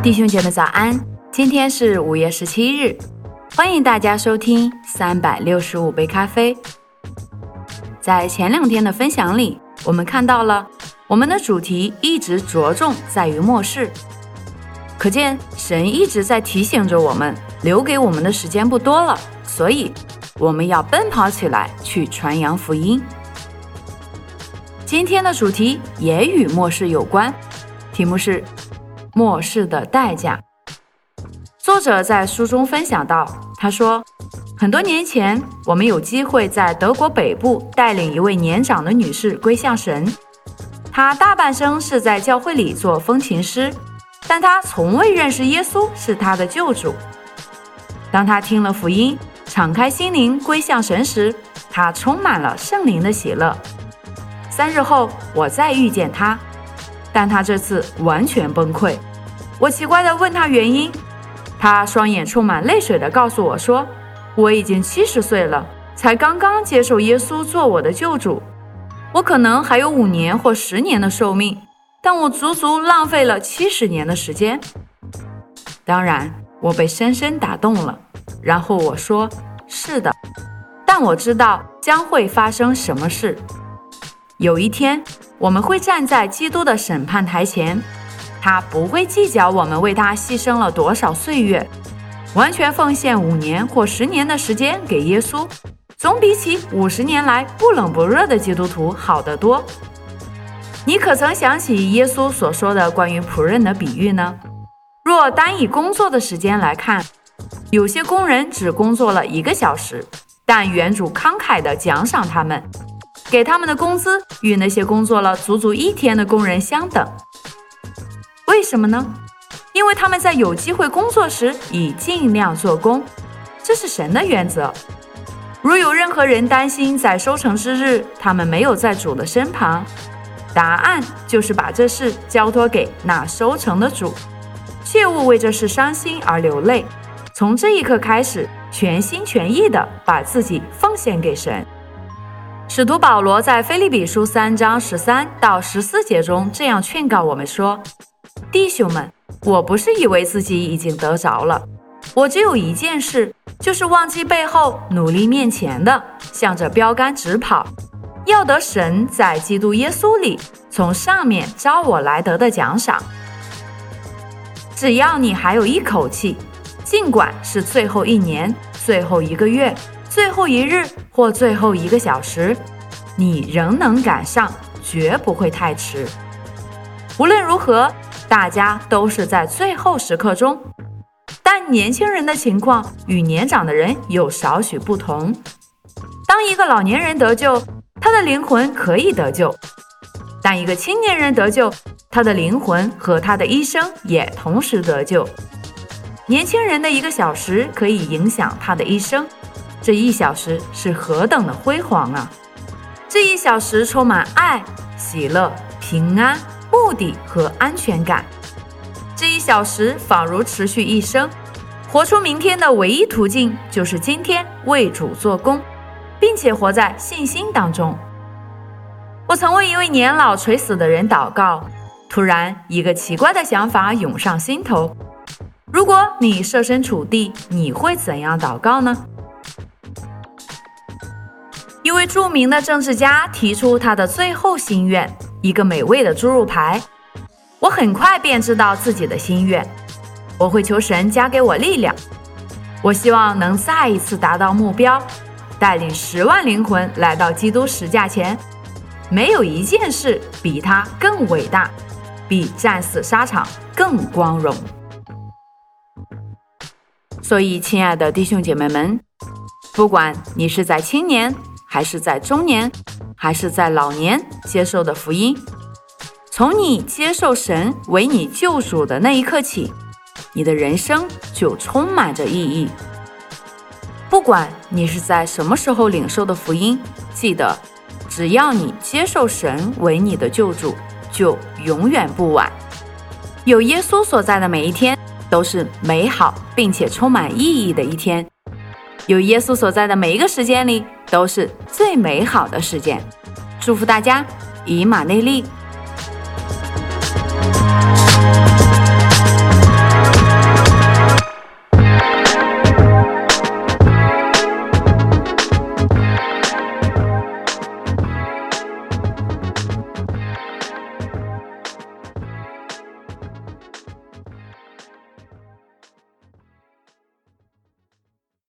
弟兄姐妹早安，今天是五月十七日，欢迎大家收听三百六十五杯咖啡。在前两天的分享里，我们看到了我们的主题一直着重在于末世，可见神一直在提醒着我们，留给我们的时间不多了，所以我们要奔跑起来去传扬福音。今天的主题也与末世有关，题目是。末世的代价。作者在书中分享到，他说，很多年前，我们有机会在德国北部带领一位年长的女士归向神。她大半生是在教会里做风琴师，但她从未认识耶稣是她的救主。当她听了福音，敞开心灵归向神时，她充满了圣灵的喜乐。三日后，我再遇见她，但她这次完全崩溃。我奇怪地问他原因，他双眼充满泪水地告诉我说：“我已经七十岁了，才刚刚接受耶稣做我的救主。我可能还有五年或十年的寿命，但我足足浪费了七十年的时间。”当然，我被深深打动了。然后我说：“是的，但我知道将会发生什么事。有一天，我们会站在基督的审判台前。”他不会计较我们为他牺牲了多少岁月，完全奉献五年或十年的时间给耶稣，总比起五十年来不冷不热的基督徒好得多。你可曾想起耶稣所说的关于仆人的比喻呢？若单以工作的时间来看，有些工人只工作了一个小时，但原主慷慨地奖赏他们，给他们的工资与那些工作了足足一天的工人相等。为什么呢？因为他们在有机会工作时已尽量做工，这是神的原则。如有任何人担心在收成之日他们没有在主的身旁，答案就是把这事交托给那收成的主，切勿为这事伤心而流泪。从这一刻开始，全心全意地把自己奉献给神。使徒保罗在腓立比书三章十三到十四节中这样劝告我们说。弟兄们，我不是以为自己已经得着了，我只有一件事，就是忘记背后，努力面前的，向着标杆直跑，要得神在基督耶稣里从上面招我来得的奖赏。只要你还有一口气，尽管是最后一年、最后一个月、最后一日或最后一个小时，你仍能赶上，绝不会太迟。无论如何。大家都是在最后时刻中，但年轻人的情况与年长的人有少许不同。当一个老年人得救，他的灵魂可以得救；但一个青年人得救，他的灵魂和他的一生也同时得救。年轻人的一个小时可以影响他的一生，这一小时是何等的辉煌啊！这一小时充满爱、喜乐、平安。目的和安全感，这一小时仿如持续一生。活出明天的唯一途径就是今天为主做工，并且活在信心当中。我曾为一位年老垂死的人祷告，突然一个奇怪的想法涌上心头：如果你设身处地，你会怎样祷告呢？一位著名的政治家提出他的最后心愿。一个美味的猪肉排，我很快便知道自己的心愿。我会求神加给我力量。我希望能再一次达到目标，带领十万灵魂来到基督十架前。没有一件事比他更伟大，比战死沙场更光荣。所以，亲爱的弟兄姐妹们，不管你是在青年还是在中年，还是在老年接受的福音，从你接受神为你救主的那一刻起，你的人生就充满着意义。不管你是在什么时候领受的福音，记得，只要你接受神为你的救主，就永远不晚。有耶稣所在的每一天都是美好并且充满意义的一天。有耶稣所在的每一个时间里，都是最美好的事件。祝福大家，以马内利。